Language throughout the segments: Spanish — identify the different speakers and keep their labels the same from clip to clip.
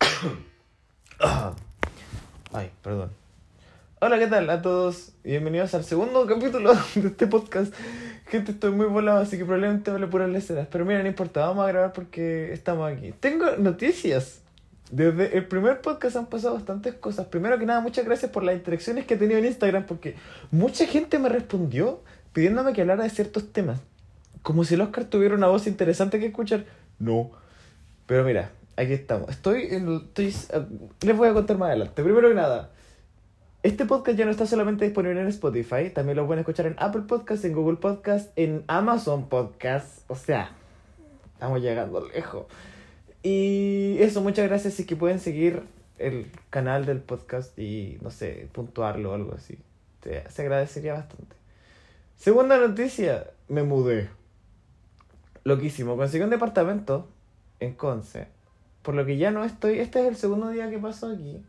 Speaker 1: Ay, perdón. Hola, ¿qué tal a todos? Bienvenidos al segundo capítulo de este podcast. Gente, estoy muy volado, así que probablemente vale puras leceras. Pero mira, no importa, vamos a grabar porque estamos aquí. Tengo noticias. Desde el primer podcast han pasado bastantes cosas. Primero que nada, muchas gracias por las interacciones que he tenido en Instagram porque mucha gente me respondió pidiéndome que hablara de ciertos temas. Como si el Oscar tuviera una voz interesante que escuchar. No. Pero mira, aquí estamos. Estoy, estoy les voy a contar más adelante. Primero que nada, este podcast ya no está solamente disponible en Spotify, también lo pueden escuchar en Apple Podcast, en Google Podcast, en Amazon Podcast. O sea, estamos llegando lejos. Y eso, muchas gracias. Si que pueden seguir el canal del podcast y, no sé, puntuarlo o algo así. Se agradecería bastante. Segunda noticia, me mudé. Loquísimo, conseguí un departamento en Conce. Por lo que ya no estoy. Este es el segundo día que pasó aquí.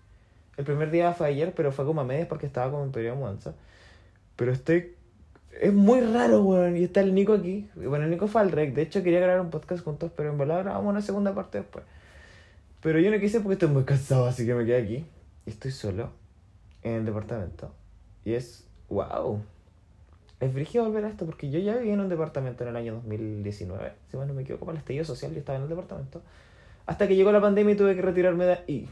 Speaker 1: El primer día fue ayer, pero fue como a medias porque estaba como en periodo de mudanza. Pero estoy. Es muy raro, weón. Y está el Nico aquí. Bueno, el Nico fue al rec. De hecho, quería grabar un podcast juntos, pero en verdad grabamos una segunda parte después. Pero yo no quise porque estoy muy cansado, así que me quedé aquí. Y estoy solo en el departamento. Y es. ¡Wow! Es brígido volver a esto porque yo ya viví en un departamento en el año 2019. Si bueno, no me equivoco, para el estallido social yo estaba en el departamento. Hasta que llegó la pandemia y tuve que retirarme de ahí.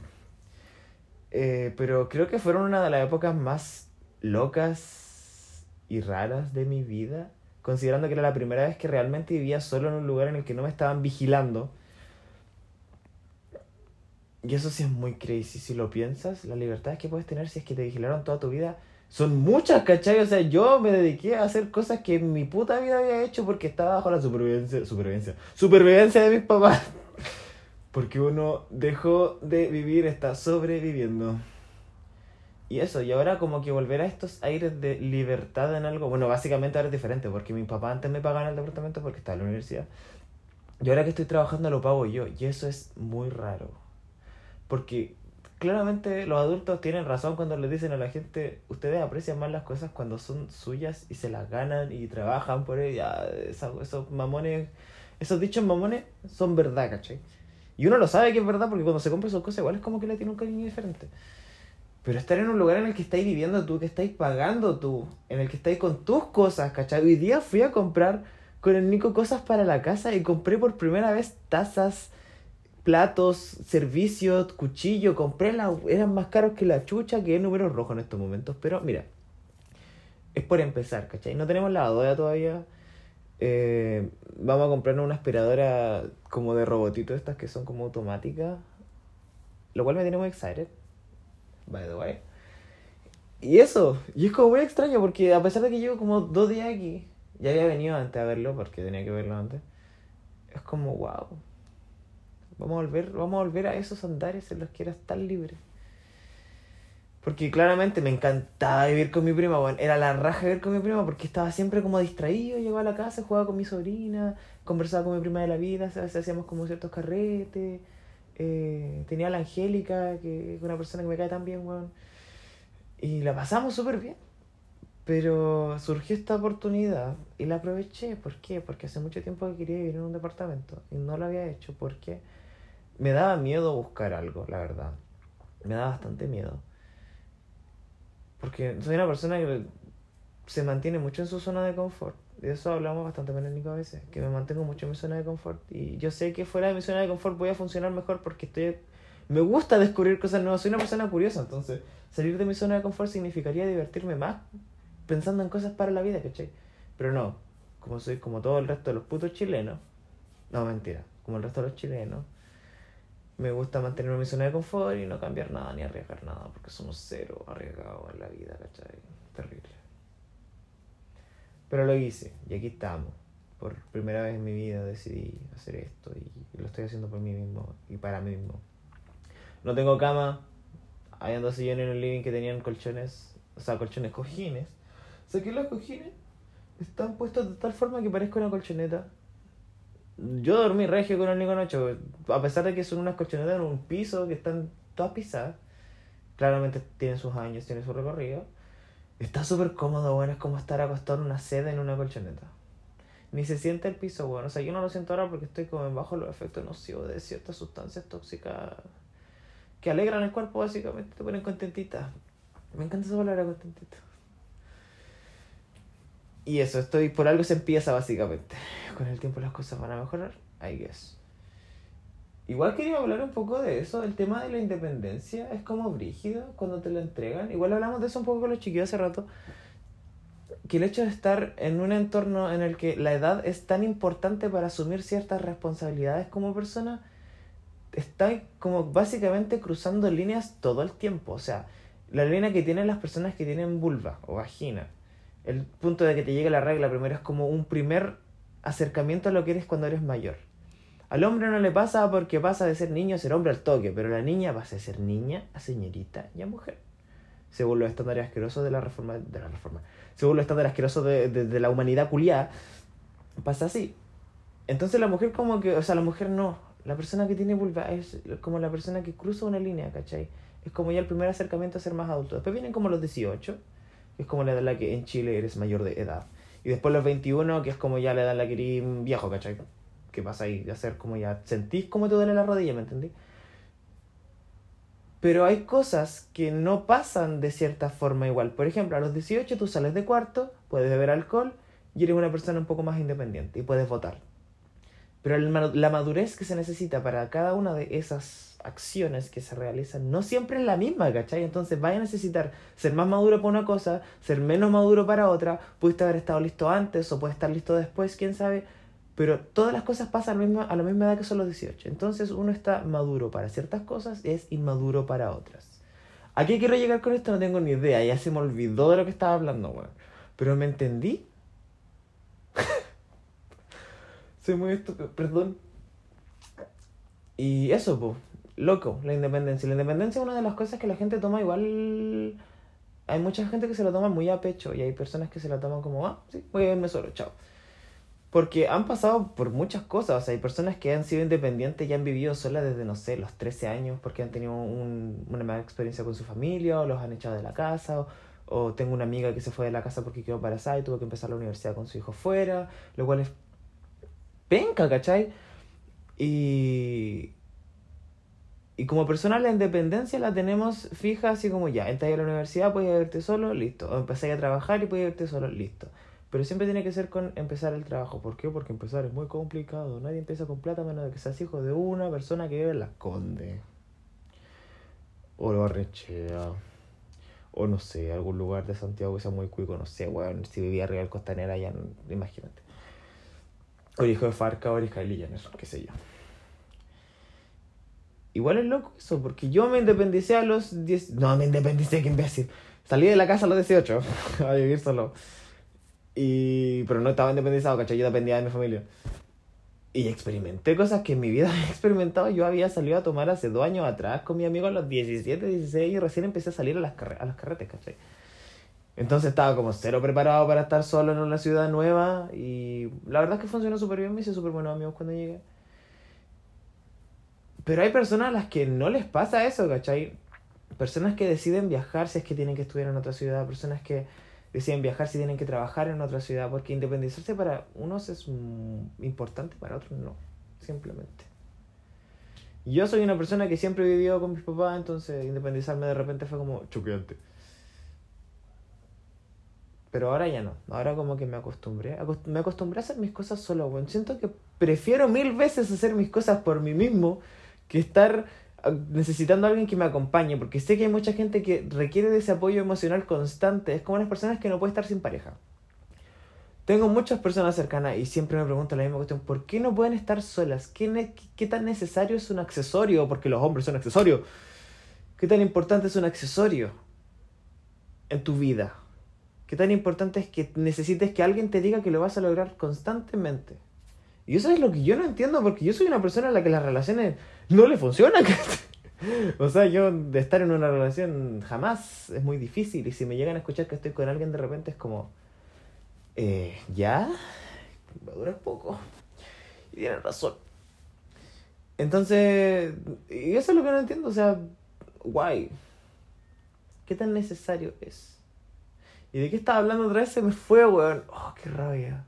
Speaker 1: Eh, pero creo que fueron una de las épocas más locas y raras de mi vida. Considerando que era la primera vez que realmente vivía solo en un lugar en el que no me estaban vigilando. Y eso sí es muy crazy. Si lo piensas, las libertades que puedes tener si es que te vigilaron toda tu vida son muchas, ¿cachai? O sea, yo me dediqué a hacer cosas que en mi puta vida había hecho porque estaba bajo la supervivencia, supervivencia, supervivencia de mis papás. Porque uno dejó de vivir, está sobreviviendo. Y eso, y ahora como que volver a estos aires de libertad en algo, bueno, básicamente ahora es diferente, porque mi papá antes me pagaba en el departamento porque estaba en la universidad. Y ahora que estoy trabajando lo pago yo, y eso es muy raro. Porque claramente los adultos tienen razón cuando les dicen a la gente, ustedes aprecian más las cosas cuando son suyas y se las ganan y trabajan por ellas. Esos, mamones, esos dichos mamones son verdad, ¿cachai? Y uno lo sabe que es verdad porque cuando se compra esas cosas igual es como que le tiene un cariño diferente. Pero estar en un lugar en el que estáis viviendo tú, que estáis pagando tú, en el que estáis con tus cosas, ¿cachai? Hoy día fui a comprar con el Nico cosas para la casa y compré por primera vez tazas, platos, servicios, cuchillo. Compré la, eran más caros que la chucha, que es número rojo en estos momentos. Pero mira, es por empezar, ¿cachai? No tenemos lavadora todavía. Eh, vamos a comprarnos una aspiradora como de robotito, estas que son como automáticas. Lo cual me tiene muy excited. By the way. Y eso, y es como muy extraño porque a pesar de que llevo como dos días aquí, ya había venido antes a verlo porque tenía que verlo antes. Es como, wow. Vamos a volver, vamos a volver a esos andares en los que eras tan libre. Porque claramente me encantaba vivir con mi prima, bueno, era la raja vivir con mi prima porque estaba siempre como distraído, llegaba a la casa, jugaba con mi sobrina, conversaba con mi prima de la vida, veces hacíamos como ciertos carretes, eh, tenía a la Angélica, que es una persona que me cae tan bien, weón, y la pasamos súper bien. Pero surgió esta oportunidad y la aproveché. ¿Por qué? Porque hace mucho tiempo que quería vivir en un departamento y no lo había hecho porque me daba miedo buscar algo, la verdad. Me daba bastante miedo. Porque soy una persona que se mantiene mucho en su zona de confort. De eso hablamos bastante con el Nico a veces, que me mantengo mucho en mi zona de confort. Y yo sé que fuera de mi zona de confort voy a funcionar mejor porque estoy... Me gusta descubrir cosas nuevas, soy una persona curiosa, entonces salir de mi zona de confort significaría divertirme más pensando en cosas para la vida, ¿cachai? Pero no, como soy como todo el resto de los putos chilenos, no mentira, como el resto de los chilenos, me gusta mantenerme en mi zona de confort y no cambiar nada ni arriesgar nada, porque somos cero arriesgados en la vida, ¿cachai? Terrible. Pero lo hice, y aquí estamos. Por primera vez en mi vida decidí hacer esto y lo estoy haciendo por mí mismo y para mí mismo. No tengo cama, hay dos sillones en el living que tenían colchones, o sea, colchones cojines. Saqué los cojines, están puestos de tal forma que parezca una colchoneta yo dormí regio con el Nico Nacho, a pesar de que son unas colchonetas en un piso que están todas pisadas. Claramente tienen sus años, tienen su recorrido. Está súper cómodo, bueno, es como estar acostado en una seda en una colchoneta. Ni se siente el piso, bueno. O sea, yo no lo siento ahora porque estoy como bajo los efectos nocivos de ciertas sustancias tóxicas que alegran el cuerpo, básicamente, te ponen contentita. Me encanta esa palabra, contentita. Y eso, estoy por algo se empieza, básicamente. Con el tiempo las cosas van a mejorar, I guess. Igual quería hablar un poco de eso, del tema de la independencia. Es como brígido cuando te lo entregan. Igual hablamos de eso un poco con los chiquillos hace rato. Que el hecho de estar en un entorno en el que la edad es tan importante para asumir ciertas responsabilidades como persona, está como básicamente cruzando líneas todo el tiempo. O sea, la línea que tienen las personas que tienen vulva o vagina. El punto de que te llegue la regla primero es como un primer acercamiento a lo que eres cuando eres mayor al hombre no le pasa porque pasa de ser niño a ser hombre al toque, pero la niña pasa de ser niña a señorita y a mujer. Según los estándares asquerosos de la reforma, de la reforma, según los estándares asquerosos de, de, la humanidad culiada, pasa así. Entonces la mujer como que, o sea, la mujer no, la persona que tiene vulva es como la persona que cruza una línea, ¿cachai? Es como ya el primer acercamiento a ser más adulto. Después vienen como los 18, que es como la edad en la que en Chile eres mayor de edad. Y después los 21, que es como ya la edad en la que eres viejo, ¿cachai? que pasa ahí de hacer como ya sentís cómo te duele la rodilla, ¿me entendí? Pero hay cosas que no pasan de cierta forma igual. Por ejemplo, a los 18 tú sales de cuarto, puedes beber alcohol y eres una persona un poco más independiente y puedes votar. Pero la madurez que se necesita para cada una de esas acciones que se realizan no siempre es la misma, ¿cachai? Entonces vaya a necesitar ser más maduro para una cosa, ser menos maduro para otra, pudiste haber estado listo antes o puedes estar listo después, quién sabe, pero todas las cosas pasan a la, misma, a la misma edad que son los 18. Entonces uno está maduro para ciertas cosas y es inmaduro para otras. ¿A qué quiero llegar con esto? No tengo ni idea. Ya se me olvidó de lo que estaba hablando, weón. Pero me entendí. Soy muy estúpido, perdón. Y eso, pues, loco, la independencia. La independencia es una de las cosas que la gente toma igual. Hay mucha gente que se lo toma muy a pecho y hay personas que se lo toman como, ah, sí, voy a irme solo, chao. Porque han pasado por muchas cosas. O sea, hay personas que han sido independientes y han vivido solas desde, no sé, los 13 años porque han tenido un, una mala experiencia con su familia o los han echado de la casa. O, tengo una amiga que se fue de la casa porque quedó embarazada y tuvo que empezar la universidad con su hijo fuera. Lo cual es penca, ¿cachai? Y, y como persona la independencia la tenemos fija así como ya, entras a la universidad, puedes irte solo, listo. O empezáis a trabajar y puedes irte solo, listo. Pero siempre tiene que ser con empezar el trabajo. ¿Por qué? Porque empezar es muy complicado. Nadie empieza con plata menos de que seas hijo de una persona que vive en Las Condes. O lo arrechea. O no sé, algún lugar de Santiago que sea muy cuico. No sé, bueno, si vivía arriba del Costanera ya, imagínate. O el hijo de Farca o el en eso, qué sé yo. Igual es loco eso, porque yo me independicé a los 10... No, me independicé, qué imbécil. Salí de la casa a los 18 a vivir solo. Y, pero no estaba independizado, ¿cachai? Yo dependía de mi familia. Y experimenté cosas que en mi vida he experimentado. Yo había salido a tomar hace dos años atrás con mi amigo a los 17, 16 y recién empecé a salir a, las a los carretes, ¿cachai? Entonces estaba como cero preparado para estar solo en una ciudad nueva y la verdad es que funcionó súper bien, me hice súper buenos amigos cuando llegué. Pero hay personas a las que no les pasa eso, ¿cachai? Personas que deciden viajar si es que tienen que estudiar en otra ciudad, personas que deciden viajar si tienen que trabajar en otra ciudad, porque independizarse para unos es importante, para otros no, simplemente. Yo soy una persona que siempre he vivido con mis papás, entonces independizarme de repente fue como choqueante. Pero ahora ya no, ahora como que me acostumbré, me acostumbré a hacer mis cosas solo. Siento que prefiero mil veces hacer mis cosas por mí mismo que estar necesitando a alguien que me acompañe, porque sé que hay mucha gente que requiere de ese apoyo emocional constante. Es como las personas que no pueden estar sin pareja. Tengo muchas personas cercanas y siempre me pregunto la misma cuestión, ¿por qué no pueden estar solas? ¿Qué, ¿Qué tan necesario es un accesorio? Porque los hombres son accesorios. ¿Qué tan importante es un accesorio en tu vida? ¿Qué tan importante es que necesites que alguien te diga que lo vas a lograr constantemente? Y eso es lo que yo no entiendo, porque yo soy una persona a la que las relaciones no le funcionan. o sea, yo de estar en una relación jamás es muy difícil. Y si me llegan a escuchar que estoy con alguien de repente es como, eh, ¿ya? Va a durar poco. Y tienen razón. Entonces, y eso es lo que no entiendo. O sea, guay. ¿Qué tan necesario es? ¿Y de qué estaba hablando otra vez? Se me fue, weón. Oh, qué rabia.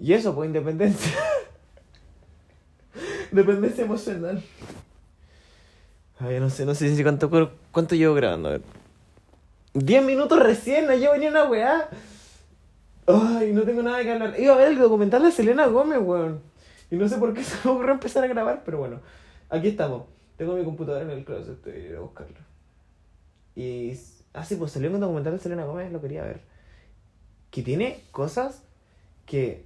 Speaker 1: Y eso, pues independencia. dependencia emocional. Ay, no sé, no sé si cuánto, cuánto llevo grabando. A ver. 10 minutos recién, no llevo ni una weá. Ay, no tengo nada que hablar. Iba a ver el documental de Selena Gómez, weón. Y no sé por qué se me ocurrió empezar a grabar, pero bueno. Aquí estamos. Tengo mi computadora en el closet, estoy a buscarlo. Y. Ah, sí, pues salió un documental de Selena Gómez, lo quería ver. Que tiene cosas que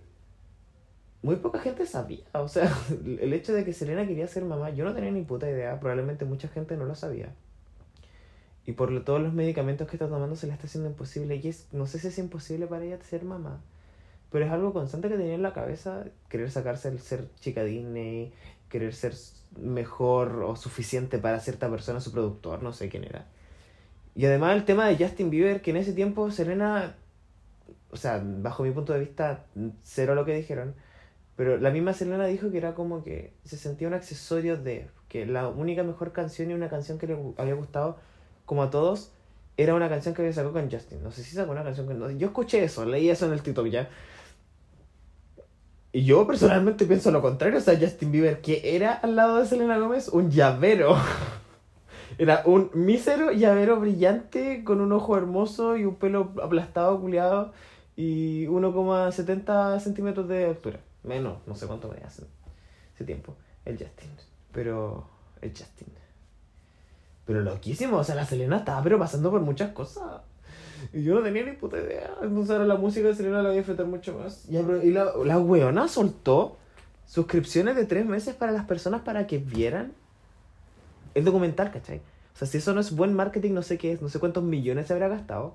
Speaker 1: muy poca gente sabía. O sea, el hecho de que Selena quería ser mamá, yo no tenía ni puta idea. Probablemente mucha gente no lo sabía. Y por todos los medicamentos que está tomando se le está haciendo imposible. Y es, no sé si es imposible para ella ser mamá. Pero es algo constante que tenía en la cabeza. Querer sacarse el ser chica Disney. Querer ser mejor o suficiente para cierta persona, su productor, no sé quién era. Y además el tema de Justin Bieber, que en ese tiempo Selena, o sea, bajo mi punto de vista, cero lo que dijeron, pero la misma Selena dijo que era como que se sentía un accesorio de, que la única mejor canción y una canción que le había gustado, como a todos, era una canción que había sacado con Justin. No sé si sacó una canción con... Yo escuché eso, leí eso en el TikTok ya. Y yo personalmente pienso lo contrario. O sea, Justin Bieber, que era al lado de Selena Gómez un llavero. Era un mísero llavero brillante con un ojo hermoso y un pelo aplastado, culiado y 1,70 centímetros de altura. Menos, no sé cuánto me hace ese tiempo. El Justin. Pero. El Justin. Pero loquísimo, o sea, la Selena estaba pero pasando por muchas cosas. Y yo no tenía ni puta idea. Entonces ahora la música de Selena la voy a disfrutar mucho más. Y la, la weona soltó suscripciones de tres meses para las personas para que vieran el documental, ¿cachai? O sea, si eso no es buen marketing, no sé qué es, no sé cuántos millones se habrá gastado.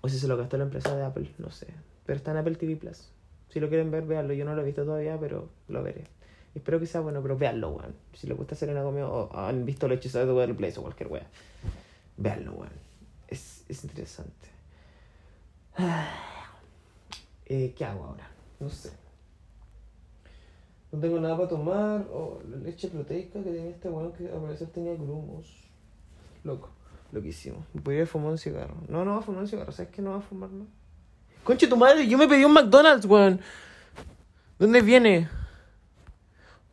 Speaker 1: O si se lo gastó la empresa de Apple, no sé. Pero está en Apple TV Plus. Si lo quieren ver, véanlo. Yo no lo he visto todavía, pero lo veré. Espero que sea bueno, pero véanlo, weón. Si les gusta Selena Gomez o han visto los hechizos de Google Place o cualquier weón. Véanlo, weón. Es, es interesante. Eh, ¿Qué hago ahora? No sé. No tengo nada para tomar. O la leche proteica que tenía este weón que a parecer tenía grumos. Loco. Loquísimo. Voy a fumar un cigarro. No, no va a fumar un cigarro. ¿Sabes qué no va a fumar, no? Conche tu madre, yo me pedí un McDonald's, weón. ¿Dónde viene?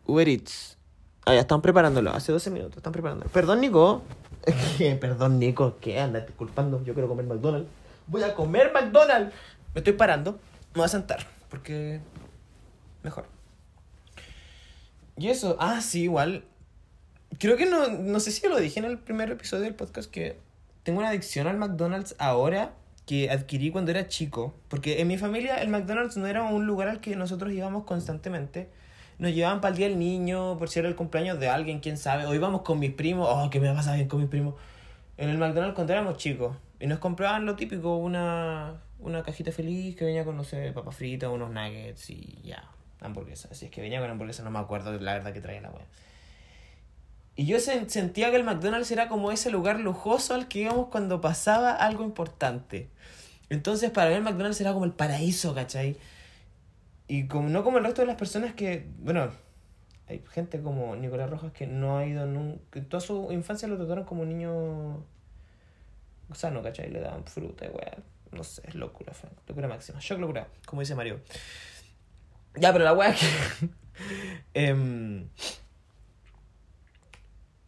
Speaker 1: Uber Eats. Ah, ya están preparándolo. Hace 12 minutos están preparándolo. Perdón, Nico. Perdón, Nico. ¿Qué? Anda disculpando. Yo quiero comer McDonald's. Voy a comer McDonald's. Me estoy parando. Me voy a sentar. Porque... Mejor. Y eso. Ah, sí, igual. Creo que no... No sé si lo dije en el primer episodio del podcast que... Tengo una adicción al McDonald's ahora que adquirí cuando era chico, porque en mi familia el McDonald's no era un lugar al que nosotros íbamos constantemente. Nos llevaban para el día del niño, por si era el cumpleaños de alguien, quién sabe. O íbamos con mis primos, oh, que me pasa bien con mis primos. En el McDonald's cuando éramos chicos. Y nos compraban lo típico, una, una cajita feliz que venía con, no sé, papas fritas, unos nuggets y ya, hamburguesa. Así es que venía con hamburguesa, no me acuerdo la verdad que traía la wea. Y yo sentía que el McDonald's era como ese lugar lujoso al que íbamos cuando pasaba algo importante. Entonces para mí el McDonald's era como el paraíso, ¿cachai? Y como, no como el resto de las personas que, bueno, hay gente como Nicolás Rojas que no ha ido nunca, toda su infancia lo trataron como un niño sano, ¿cachai? Le daban fruta weá. No sé, es locura, locura máxima. Shock locura, como dice Mario. Ya, pero la weá que... eh,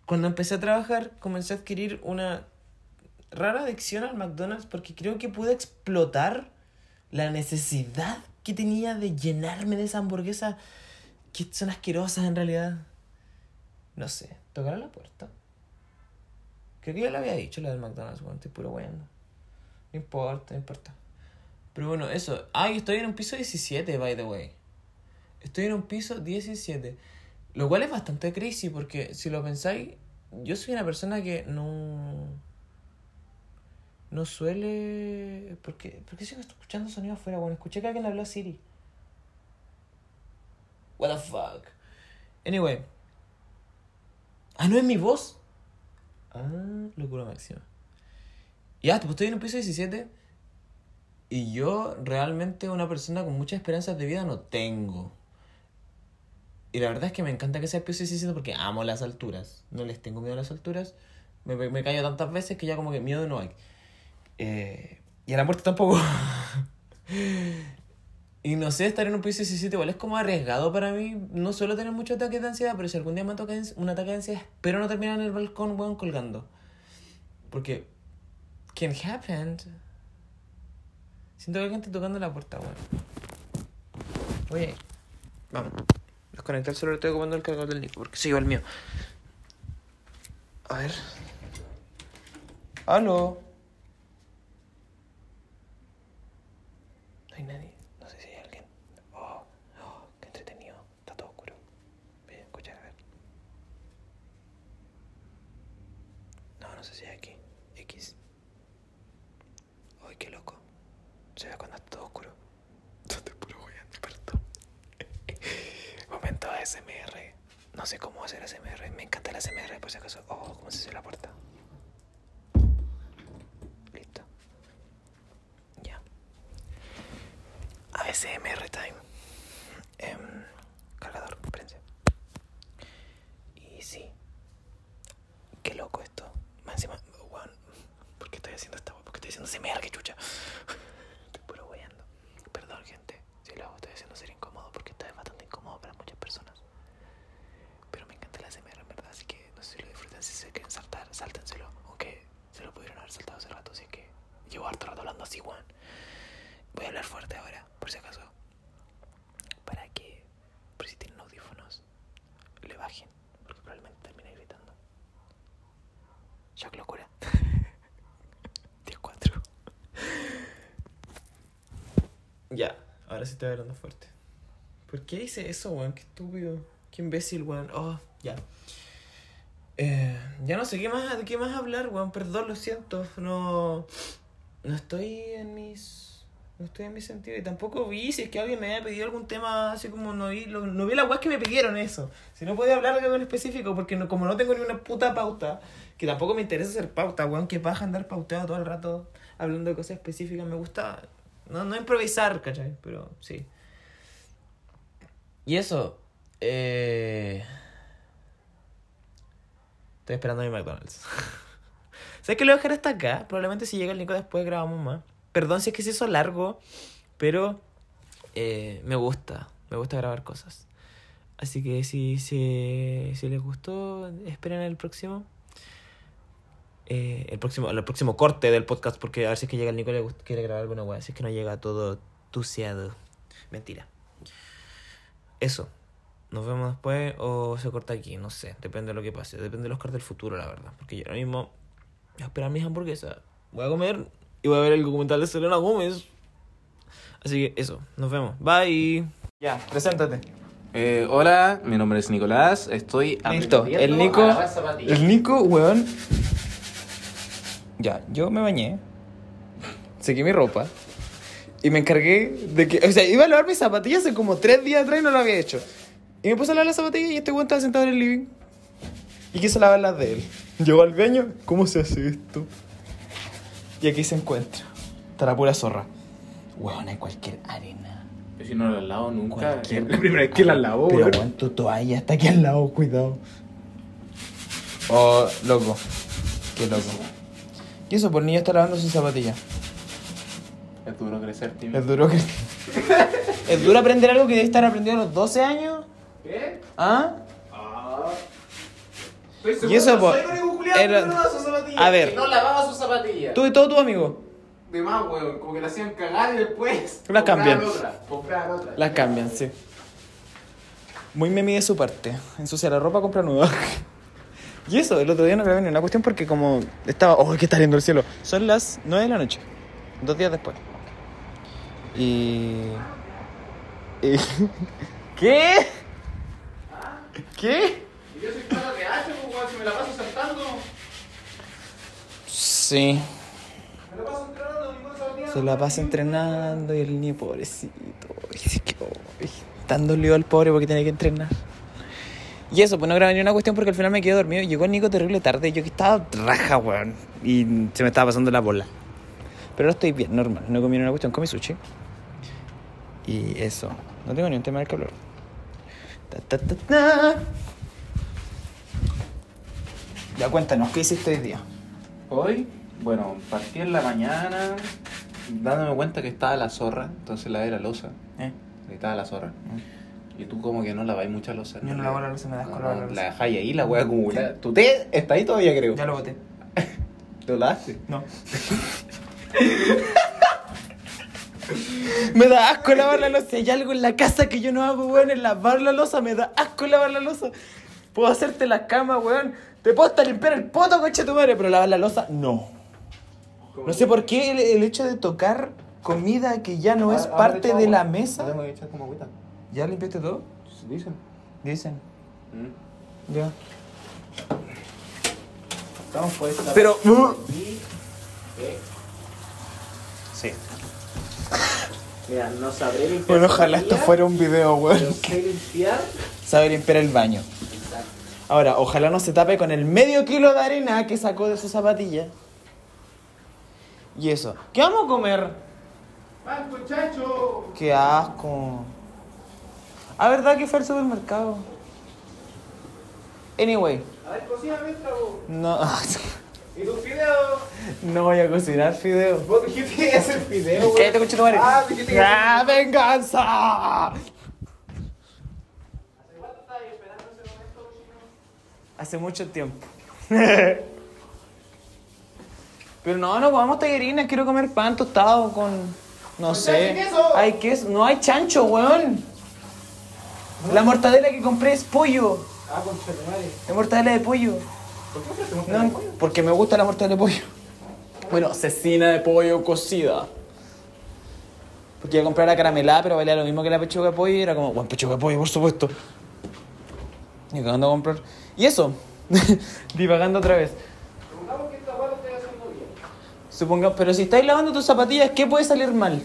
Speaker 1: cuando empecé a trabajar, comencé a adquirir una rara adicción al McDonald's porque creo que pude explotar la necesidad que tenía de llenarme de esa hamburguesa que son asquerosas en realidad. No sé, tocar a la puerta. Creo que ya lo había dicho, la del McDonald's, bueno, estoy puro bueno. No importa, no importa. Pero bueno, eso. Ay, estoy en un piso 17, by the way. Estoy en un piso 17. Lo cual es bastante crazy porque si lo pensáis, yo soy una persona que no... No suele... ¿Por qué, ¿Por qué sigo escuchando sonido afuera? Bueno, escuché que alguien le habló a Siri. What the fuck. Anyway. Ah, no es mi voz. Ah, locura máxima. Ya, pues estoy en un piso 17. Y yo realmente una persona con muchas esperanzas de vida no tengo. Y la verdad es que me encanta que sea el piso 17 porque amo las alturas. No les tengo miedo a las alturas. Me, me, callo tantas veces que ya como que miedo no hay. Eh, y a la muerte tampoco. Y no sé, estar en un piso 17 igual es como arriesgado para mí. No suelo tener mucho ataque de ansiedad, pero si algún día me toca un ataque de ansiedad, espero no terminar en el balcón, weón, colgando. Porque. Can happen. Siento que alguien está tocando la puerta, weón. Oye, vamos. Desconectar el celular, estoy ocupando el cargador del Nico, porque se lleva el mío. A ver. ¿Aló? No hay nadie. No sé si hay alguien. Oh, oh, qué entretenido. Está todo oscuro. Voy a escuchar a ver. No, no sé si hay aquí. X. Uy, qué loco. Se ve cuando está todo oscuro. Estoy puro huyendo, perdón. Momento ASMR. No sé cómo hacer ASMR. Me encanta el ASMR, por si acaso. Oh, cómo se hace la puerta. Listo. Ya. ASMR time. Em, cargador, espérense. Y sí. Qué loco esto. Más encima, weón. ¿Por qué estoy haciendo esta weón? ¿Por qué estoy haciendo ASMR? ¡Qué chucha! Estoy puro weyando. Perdón, gente. Si lo hago, estoy haciendo ser incómodo porque esto es bastante incómodo para muchas personas. Pero me encanta el ASMR, en verdad. Así que no sé si lo disfrutan. Si se quieren saltar, sáltenselo. Aunque se lo pudieron haber saltado hace rato. Así que llevo harto rato hablando así, weón. Voy a hablar fuerte ahora, por si acaso. Para que, por si tienen audífonos, le bajen. Porque probablemente termine gritando. Shock locura. 10-4. Ya, ahora sí estoy hablando fuerte. ¿Por qué hice eso, weón? Qué estúpido. Qué imbécil, weón. Oh, ya. Eh, ya no sé qué más, de qué más hablar, weón. Perdón, lo siento. No. No estoy en mis. No estoy en mi sentido. Y tampoco vi si es que alguien me había pedido algún tema así como no vi. lo- no vi las weas que me pidieron eso. Si no podía hablar de algo en específico, porque no- como no tengo ni una puta pauta, que tampoco me interesa hacer pauta, weón, que paja andar pauteado todo el rato hablando de cosas específicas. Me gusta. No, no improvisar, ¿cachai? Pero sí. Y eso. Eh... Estoy esperando a mi McDonald's. ¿Sabes que lo voy a dejar hasta acá? Probablemente si llega el Nico después grabamos más. Perdón si es que se hizo largo, pero eh, me gusta. Me gusta grabar cosas. Así que si, si, si les gustó, esperen el próximo. Eh, el próximo el próximo corte del podcast, porque a ver si es que llega el Nico y le gust- quiere grabar alguna weá. Si es que no llega todo tuceado. Mentira. Eso. Nos vemos después o se corta aquí, no sé. Depende de lo que pase. Depende de los cartas del futuro, la verdad. Porque yo ahora mismo voy a esperar mis hamburguesas. Voy a comer y voy a ver el documental de Selena Gómez. Así que eso, nos vemos. Bye. Ya, preséntate.
Speaker 2: Eh, hola, mi nombre es Nicolás, estoy
Speaker 1: Listo, el Nico. El Nico, weón. Ya, yo me bañé. Sequé mi ropa. Y me encargué de que. O sea, iba a lavar mis zapatillas hace como tres días atrás y no lo había hecho. Y me puse a lavar las zapatillas y este weón estaba sentado en el living. Y quise lavar las de él. Llegó al baño. ¿Cómo se hace esto? Y aquí se encuentra. Está la pura zorra. Weón, hay cualquier arena.
Speaker 2: Yo si no la lavo nunca.
Speaker 1: Cualquier-
Speaker 2: la primera vez que la lavo,
Speaker 1: Pero
Speaker 2: weón,
Speaker 1: tu toalla está aquí al lado, cuidado. Oh, loco. Qué loco. Y eso, por niño está lavando sus zapatillas.
Speaker 2: Es duro crecer, tío.
Speaker 1: Es duro que. es duro aprender algo que debe estar aprendiendo a los 12 años.
Speaker 2: ¿Qué?
Speaker 1: ¿Ah?
Speaker 2: Ah. Estoy
Speaker 1: Y eso,
Speaker 2: seguro,
Speaker 1: po,
Speaker 2: soy el único culiao
Speaker 1: era-
Speaker 2: que no lava sus zapatillas.
Speaker 1: A ver.
Speaker 2: No lavaba sus zapatillas.
Speaker 1: Tú y todo tu amigo.
Speaker 2: De más, weón. Como que la hacían cagar y después.
Speaker 1: Las cambian.
Speaker 2: compraban Otra, otra.
Speaker 1: Las cambian, sí. Muy memi de su parte. Ensucia la ropa, compra nueva. y eso, el otro día no grabé ni una cuestión porque como estaba... ¡Oh, que está lindo el cielo! Son las 9 de la noche. Dos días después. Y... y- ¿Qué? ¿Qué?
Speaker 2: Y yo soy para de H, pues. Si me la paso saltando.
Speaker 1: Sí.
Speaker 2: Me la paso entrenando, ninguna zapatilla.
Speaker 1: Se la pasa entrenando y el niño pobrecito. Ay, sí que- ay, Tan dolido al pobre porque tiene que entrenar. Y eso, pues no grabé ni una cuestión porque al final me quedé dormido. Llegó el Nico terrible tarde. Yo que estaba raja, weón. Y se me estaba pasando la bola. Pero ahora estoy bien, normal. No comí ni una cuestión, comí sushi. Y eso. No tengo ni un tema del que hablar. Ta, ta, ta, ta. Ya cuéntanos, ¿qué hiciste hoy día?
Speaker 2: Hoy, bueno, partí en la mañana. dándome cuenta que estaba la zorra, entonces lavé la losa.
Speaker 1: ¿Eh?
Speaker 2: Estaba la zorra. Y tú como que no laváis mucha losa.
Speaker 1: Yo no lavo la losa, me da asco lavar la
Speaker 2: La
Speaker 1: losa.
Speaker 2: dejáis ahí, la wea acumulada. Tu té está ahí todavía, creo.
Speaker 1: Ya lo boté.
Speaker 2: ¿Lo lavaste?
Speaker 1: No. me da asco lavar la losa. Si hay algo en la casa que yo no hago, weón, es lavar la losa. Me da asco lavar la losa. Puedo hacerte la cama, weón. Te puedo hasta limpiar el poto, coche tu madre, pero lavar la losa, no. No sé por qué el, el hecho de tocar comida que ya no es
Speaker 2: Ah,
Speaker 1: parte
Speaker 2: ah,
Speaker 1: de la mesa.
Speaker 2: Tengo que echar como agüita.
Speaker 1: ¿Ya limpiaste todo?
Speaker 2: Dicen.
Speaker 1: Dicen.
Speaker 2: Mm.
Speaker 1: Ya.
Speaker 2: Estamos pues. la-
Speaker 1: Pero.
Speaker 2: Y- eh,
Speaker 1: Sí.
Speaker 2: Mira, no sabré limpiar.
Speaker 1: Bueno, ojalá esto fuera un video,
Speaker 2: Pero
Speaker 1: weón.
Speaker 2: sé limpiar.
Speaker 1: Sabe limpiar el baño.
Speaker 2: Exacto.
Speaker 1: Ahora, ojalá no se tape con el medio kilo de arena que sacó de su zapatilla. Y eso. ¿Qué vamos a comer?
Speaker 2: ¡Vas, muchacho!
Speaker 1: Qué asco. Ah, ¿verdad que fue al supermercado? Anyway.
Speaker 2: A ver, cocina mientras vos.
Speaker 1: No,
Speaker 2: ¿Y tus fideos?
Speaker 1: no voy a cocinar fideos.
Speaker 2: Vos dijiste que hacer fideos, güey.
Speaker 1: Cállate, concha tu madre.
Speaker 2: Ah, dijiste que
Speaker 1: ¡Ah, venganza!
Speaker 2: ¿Cuánto estabas esperando ese momento, chino?
Speaker 1: Hace mucho tiempo. Pero no, no comamos tallarines, quiero comer pan tostado con. No
Speaker 2: ¿Con
Speaker 1: sé.
Speaker 2: chancho y queso?
Speaker 1: Hay queso. No hay chancho, weón. La mortadela que compré es pollo.
Speaker 2: Ah, concha de madre.
Speaker 1: La mortadela de pollo.
Speaker 2: ¿Por qué
Speaker 1: No,
Speaker 2: pollo?
Speaker 1: porque me gusta la mortadela de pollo. Bueno, cecina de pollo cocida. Porque iba a comprar la caramelada, pero valía lo mismo que la pechuga de pollo y era como, bueno, pechuga de pollo, por supuesto. Y acabando de comprar. Y eso, divagando otra vez.
Speaker 2: Supongamos que esta lo estoy haciendo bien.
Speaker 1: Supongamos, pero si estáis lavando tus zapatillas, ¿qué puede salir mal?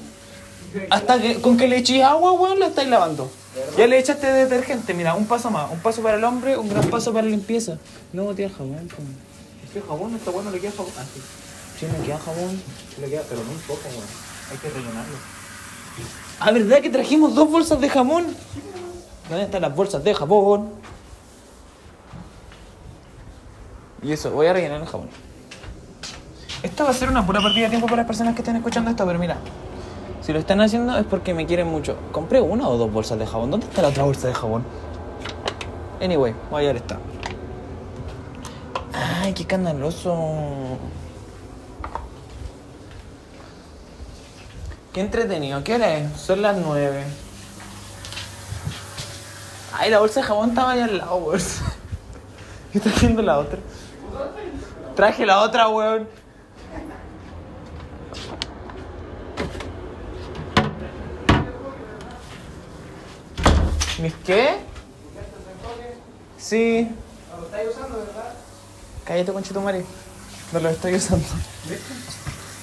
Speaker 1: Hasta que con que le echéis agua, weón, la estáis lavando. Ya le echaste detergente, mira, un paso más. Un paso para el hombre, un gran paso para la limpieza. No, tía jabón.
Speaker 2: Es que jabón, esta weá no le queda jabón. Ah, sí.
Speaker 1: Sí, me queda jabón.
Speaker 2: Sí le queda, pero muy poco, weón. Hay que rellenarlo.
Speaker 1: Ah, ¿verdad que trajimos dos bolsas de jamón? ¿Dónde están las bolsas de jabón? Y eso, voy a rellenar el jabón. Esta va a ser una pura pérdida de tiempo para las personas que estén escuchando esto, pero mira. Si lo están haciendo es porque me quieren mucho. ¿Compré una o dos bolsas de jabón? ¿Dónde está la otra bolsa de jabón? Anyway, voy a ver esta. Ay, qué escandaloso. Qué entretenido. ¿Qué hora es? Son las nueve. Ay, la bolsa de jabón estaba ahí al lado, weón. ¿Qué está haciendo la otra? Traje la otra, weón. ¿Mis qué? Sí.
Speaker 2: ¿Lo estáis usando, verdad?
Speaker 1: Cállate, conchito Mari. No lo estoy usando.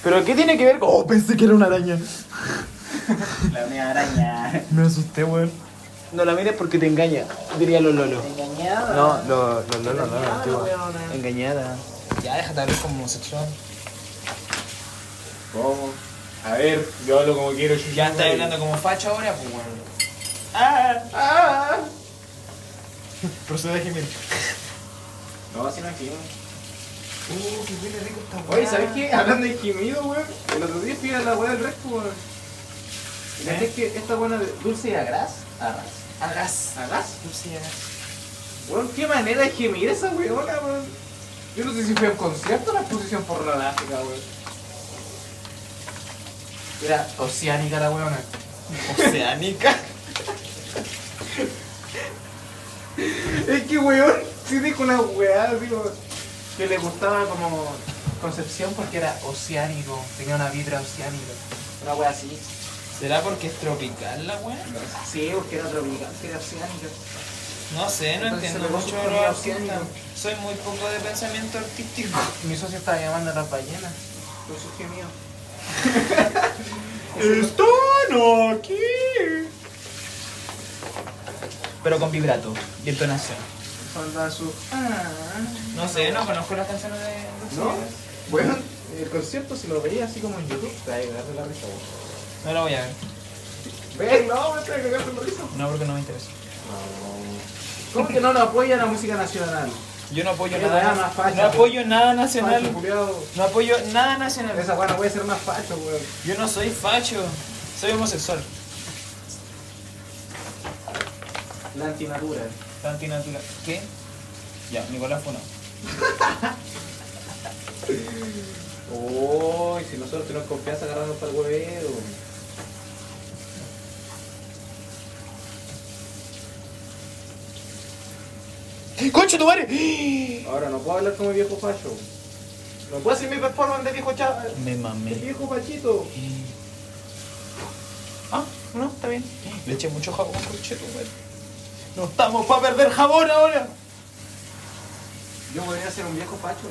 Speaker 1: ¿Pero qué tiene que ver con.? Oh, pensé que era una araña.
Speaker 2: La mía araña.
Speaker 1: Me asusté, weón. No la mires porque te engaña, diría los Lolo.
Speaker 2: Engañada.
Speaker 1: No, los lo, Lolo, no,
Speaker 2: weona.
Speaker 1: Engañada. Ya, déjate hablar como homosexual.
Speaker 2: ¿Cómo? A ver, yo hablo como quiero. yo-
Speaker 1: Ya estás hablando como facho ahora, pues weón.
Speaker 2: ¡Ah! ¡Ah!
Speaker 1: Procede a gemir.
Speaker 2: No, así no gemido.
Speaker 1: Uh, qué huele rico esta
Speaker 2: Oye, ¿sabes qué? Hablando de gemido, weón. El otro día fui a la weá del resto, weón. Y
Speaker 1: ¿Eh?
Speaker 2: ¿sabes que esta buena de dulce a gras? A ras.
Speaker 1: A gas.
Speaker 2: ¿A gas?
Speaker 1: Dulce y a gas.
Speaker 2: Weón, qué manera de gemir esa weona, weón. Yo no sé si fue a un concierto o una exposición pornográfica, weón. Era oceánica la weona.
Speaker 1: Oceánica.
Speaker 2: Es que, weón, sí dijo una weá, digo, que le gustaba como Concepción porque era oceánico, tenía una vibra oceánica. Una weá así.
Speaker 1: ¿Será porque es tropical la weá?
Speaker 2: Sí, porque era tropical, que era oceánica.
Speaker 1: No sé, no
Speaker 2: Entonces
Speaker 1: entiendo mucho de los artistas. Soy muy poco de pensamiento artístico.
Speaker 2: Mi socio estaba llamando a las ballenas. Su gemido.
Speaker 1: Están aquí. Pero con vibrato y entonación.
Speaker 2: Su. Ah.
Speaker 1: No sé, no conozco las canciones de
Speaker 2: ¿No? Bueno, el concierto si lo veía así como en YouTube, te va a llegar de la risa.
Speaker 1: No lo voy a ver.
Speaker 2: Ven, no, me que cagarte la risa.
Speaker 1: No, porque no me interesa.
Speaker 2: ¿Cómo que no lo apoya la música nacional?
Speaker 1: Yo no apoyo nada.
Speaker 2: más facha,
Speaker 1: no apoyo nada nacional.
Speaker 2: Facho.
Speaker 1: No apoyo nada nacional.
Speaker 2: Esa weá no puede ser más facho, weón.
Speaker 1: Yo no soy facho. Soy homosexual.
Speaker 2: La antinatura.
Speaker 1: La antinatural. ¿Qué? Ya, Nicolás Funo.
Speaker 2: Uy, si nosotros tenemos confianza agarrarnos para el huevero.
Speaker 1: ¡Concha tu madre!
Speaker 2: Ahora no puedo hablar como viejo facho. No puedo hacer mi performance de viejo chavo.
Speaker 1: Me
Speaker 2: El
Speaker 1: mamé.
Speaker 2: viejo fachito.
Speaker 1: Ah, no, está bien. Le eché mucho jabón, concha tu madre. No estamos para perder jabón ahora.
Speaker 2: Yo podría ser un viejo facho.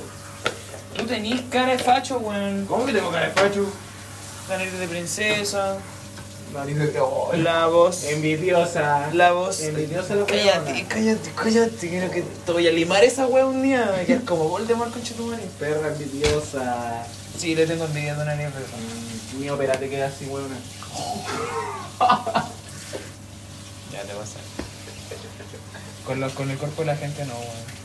Speaker 1: Tú tenís cara de facho, weón.
Speaker 2: ¿Cómo que tengo cara de facho?
Speaker 1: La nariz de princesa.
Speaker 2: Nariz de oh,
Speaker 1: La voz.
Speaker 2: Envidiosa.
Speaker 1: La voz.
Speaker 2: Envidiosa la
Speaker 1: Cállate, cállate, cállate. Quiero que te voy a limar esa wea un día. Me quedas como Voldemort con madre.
Speaker 2: Perra envidiosa.
Speaker 1: Sí, le tengo envidia a Dona Nieve.
Speaker 2: Mm, Ni ópera te queda así, weona.
Speaker 1: Ya te vas a. Con, lo- con el cuerpo de la gente no, weón.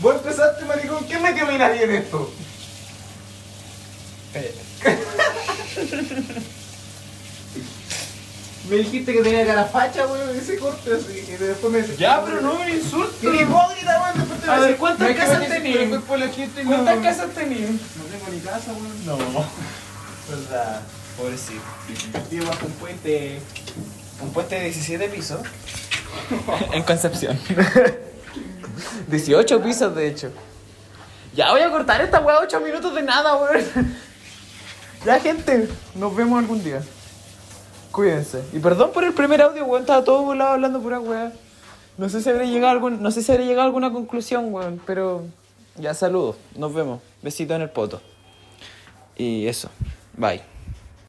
Speaker 2: Vos empezaste, maricón. ¿Quién me camina bien esto? Me dijiste que tenía cara facha, weón, ese corte así. Y después me
Speaker 1: Ya, pero no me insultes.
Speaker 2: ¡Qué hipócrita, weón! Después te
Speaker 1: A ver, ¿cuántas
Speaker 2: no
Speaker 1: casas tenías? ¿Cuántas
Speaker 2: no.
Speaker 1: casas tenías?
Speaker 2: No tengo ni casa, weón.
Speaker 1: No.
Speaker 2: ¿Verdad?
Speaker 1: Pobrecito.
Speaker 2: Vivo bajo un puente.
Speaker 1: Un puente de 17 pisos. en Concepción. 18 pisos, de hecho. Ya voy a cortar esta weá 8 minutos de nada, weón. Ya, gente. Nos vemos algún día. Cuídense. Y perdón por el primer audio, weón. Estaba todo volado hablando pura weá. No sé si habré llegado a no sé si habré llegado a alguna conclusión, weón. Pero ya saludos. Nos vemos. Besito en el poto. Y eso. Bye.